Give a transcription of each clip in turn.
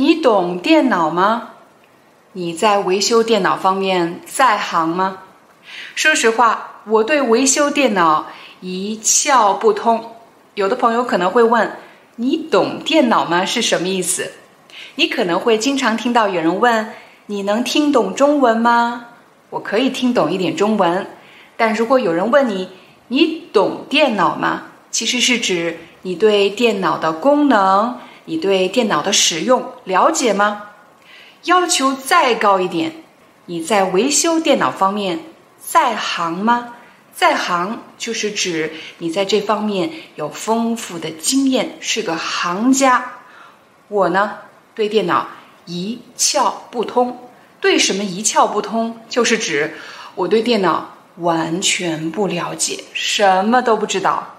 你懂电脑吗？你在维修电脑方面在行吗？说实话，我对维修电脑一窍不通。有的朋友可能会问：“你懂电脑吗？”是什么意思？你可能会经常听到有人问：“你能听懂中文吗？”我可以听懂一点中文，但如果有人问你：“你懂电脑吗？”其实是指你对电脑的功能。你对电脑的使用了解吗？要求再高一点，你在维修电脑方面在行吗？在行就是指你在这方面有丰富的经验，是个行家。我呢，对电脑一窍不通。对什么一窍不通？就是指我对电脑完全不了解，什么都不知道。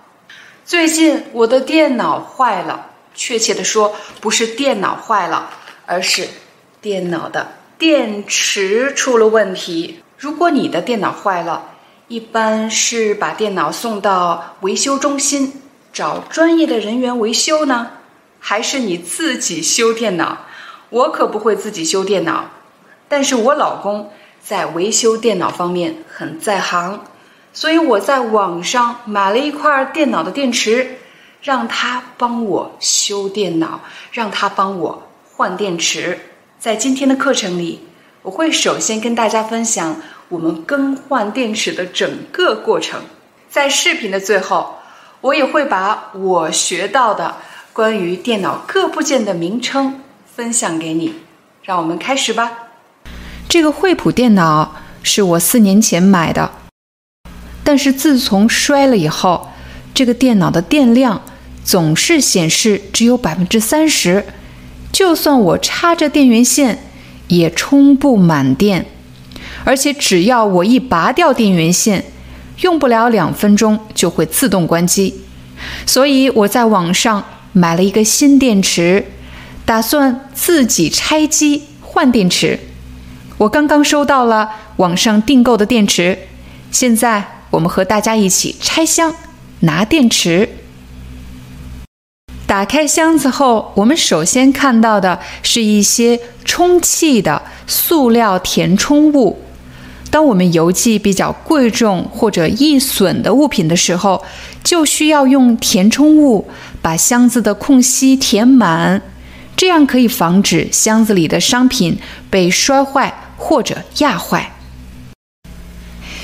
最近我的电脑坏了。确切的说，不是电脑坏了，而是电脑的电池出了问题。如果你的电脑坏了，一般是把电脑送到维修中心找专业的人员维修呢，还是你自己修电脑？我可不会自己修电脑，但是我老公在维修电脑方面很在行，所以我在网上买了一块电脑的电池。让他帮我修电脑，让他帮我换电池。在今天的课程里，我会首先跟大家分享我们更换电池的整个过程。在视频的最后，我也会把我学到的关于电脑各部件的名称分享给你。让我们开始吧。这个惠普电脑是我四年前买的，但是自从摔了以后，这个电脑的电量。总是显示只有百分之三十，就算我插着电源线也充不满电，而且只要我一拔掉电源线，用不了两分钟就会自动关机。所以我在网上买了一个新电池，打算自己拆机换电池。我刚刚收到了网上订购的电池，现在我们和大家一起拆箱拿电池。打开箱子后，我们首先看到的是一些充气的塑料填充物。当我们邮寄比较贵重或者易损的物品的时候，就需要用填充物把箱子的空隙填满，这样可以防止箱子里的商品被摔坏或者压坏。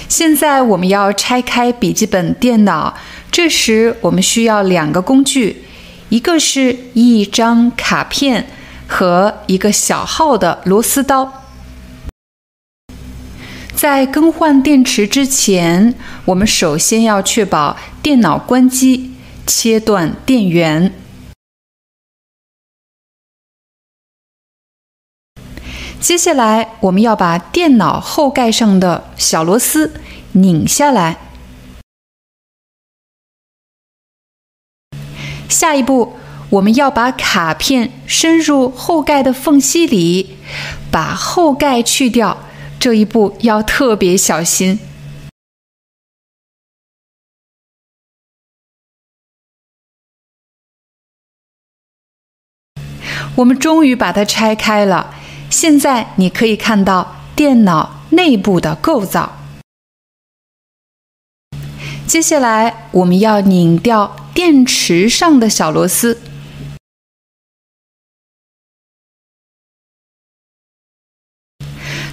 现在我们要拆开笔记本电脑，这时我们需要两个工具。一个是一张卡片和一个小号的螺丝刀。在更换电池之前，我们首先要确保电脑关机，切断电源。接下来，我们要把电脑后盖上的小螺丝拧下来。下一步，我们要把卡片伸入后盖的缝隙里，把后盖去掉。这一步要特别小心。我们终于把它拆开了。现在你可以看到电脑内部的构造。接下来，我们要拧掉电池上的小螺丝。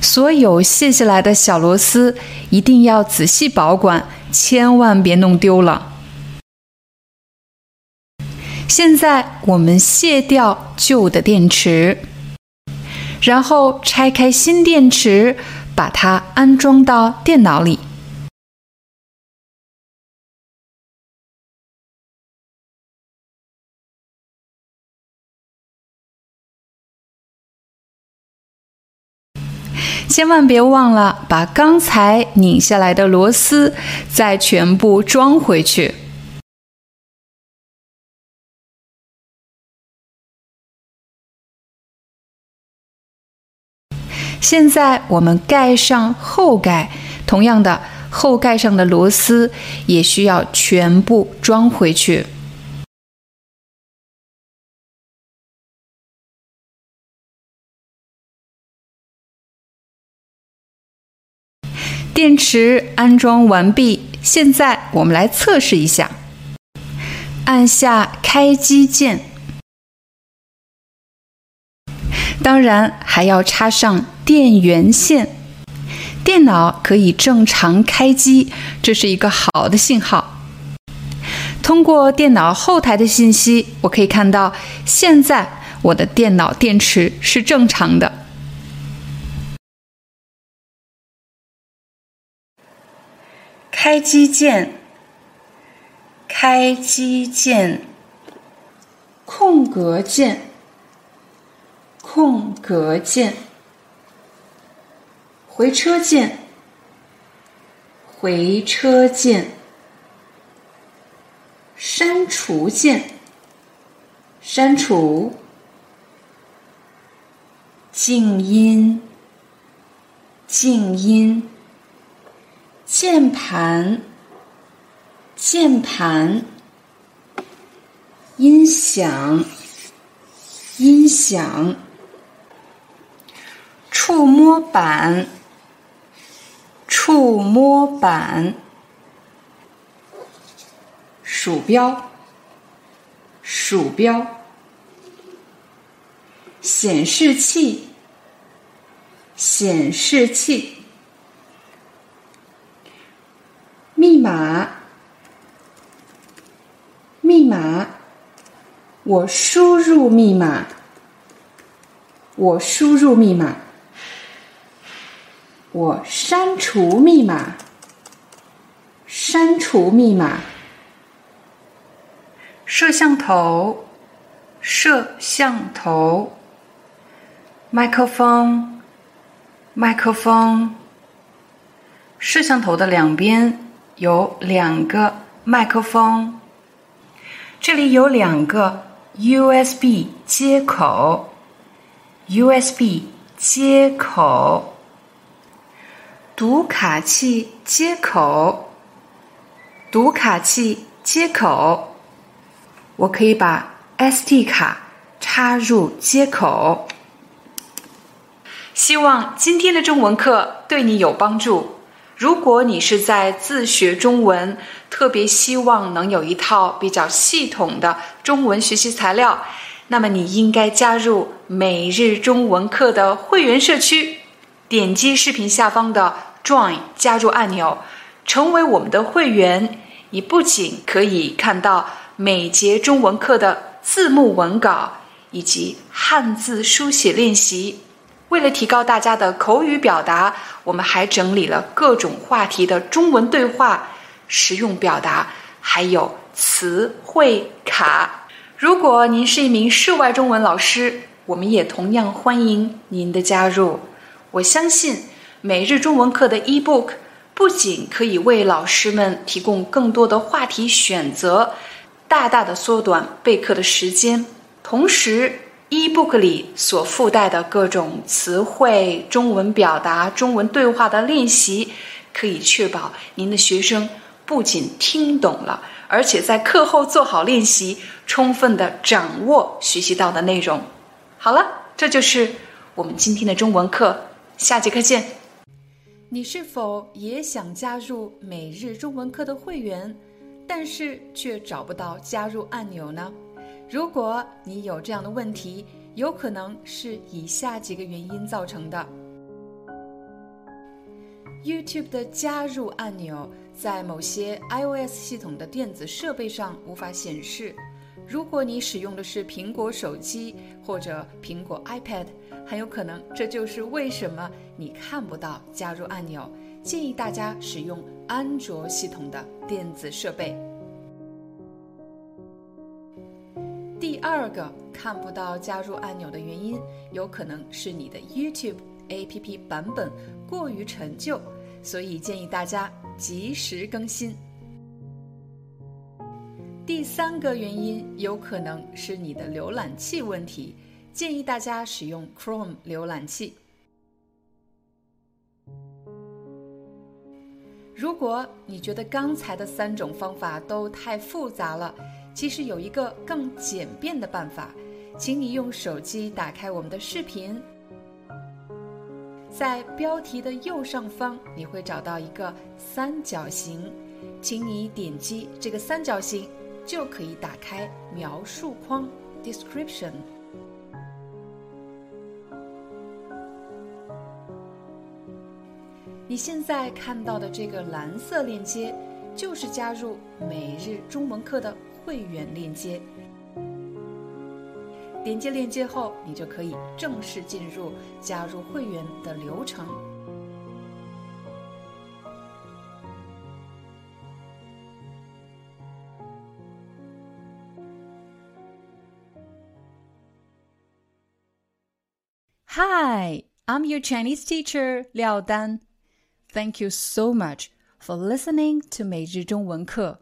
所有卸下来的小螺丝一定要仔细保管，千万别弄丢了。现在，我们卸掉旧的电池，然后拆开新电池，把它安装到电脑里。千万别忘了把刚才拧下来的螺丝再全部装回去。现在我们盖上后盖，同样的，后盖上的螺丝也需要全部装回去。电池安装完毕，现在我们来测试一下。按下开机键。当然还要插上电源线，电脑可以正常开机，这是一个好的信号。通过电脑后台的信息，我可以看到现在我的电脑电池是正常的。开机键，开机键，空格键。空格键，回车键，回车键，删除键，删除，静音，静音，键盘，键盘，音响，音响。触摸板，触摸板，鼠标，鼠标，显示器，显示器，密码，密码，我输入密码，我输入密码。我删除密码，删除密码。摄像头，摄像头。麦克风，麦克风。摄像头的两边有两个麦克风，这里有两个 USB 接口，USB 接口。读卡器接口，读卡器接口，我可以把 SD 卡插入接口。希望今天的中文课对你有帮助。如果你是在自学中文，特别希望能有一套比较系统的中文学习材料，那么你应该加入每日中文课的会员社区。点击视频下方的 Join 加入按钮，成为我们的会员。你不仅可以看到每节中文课的字幕文稿以及汉字书写练习。为了提高大家的口语表达，我们还整理了各种话题的中文对话、实用表达，还有词汇卡。如果您是一名室外中文老师，我们也同样欢迎您的加入。我相信每日中文课的 e-book 不仅可以为老师们提供更多的话题选择，大大的缩短备课的时间。同时，e-book 里所附带的各种词汇、中文表达、中文对话的练习，可以确保您的学生不仅听懂了，而且在课后做好练习，充分的掌握学习到的内容。好了，这就是我们今天的中文课。下节课见。你是否也想加入每日中文课的会员，但是却找不到加入按钮呢？如果你有这样的问题，有可能是以下几个原因造成的：YouTube 的加入按钮在某些 iOS 系统的电子设备上无法显示。如果你使用的是苹果手机或者苹果 iPad，很有可能这就是为什么你看不到加入按钮。建议大家使用安卓系统的电子设备。第二个看不到加入按钮的原因，有可能是你的 YouTube APP 版本过于陈旧，所以建议大家及时更新。第三个原因有可能是你的浏览器问题，建议大家使用 Chrome 浏览器。如果你觉得刚才的三种方法都太复杂了，其实有一个更简便的办法，请你用手机打开我们的视频，在标题的右上方你会找到一个三角形，请你点击这个三角形，就可以打开描述框 （description）。你现在看到的这个蓝色链接，就是加入每日中文课的会员链接。点击链接后，你就可以正式进入加入会员的流程。Hi, I'm your Chinese teacher, Liao Dan. Thank you so much for listening to 每日中文课.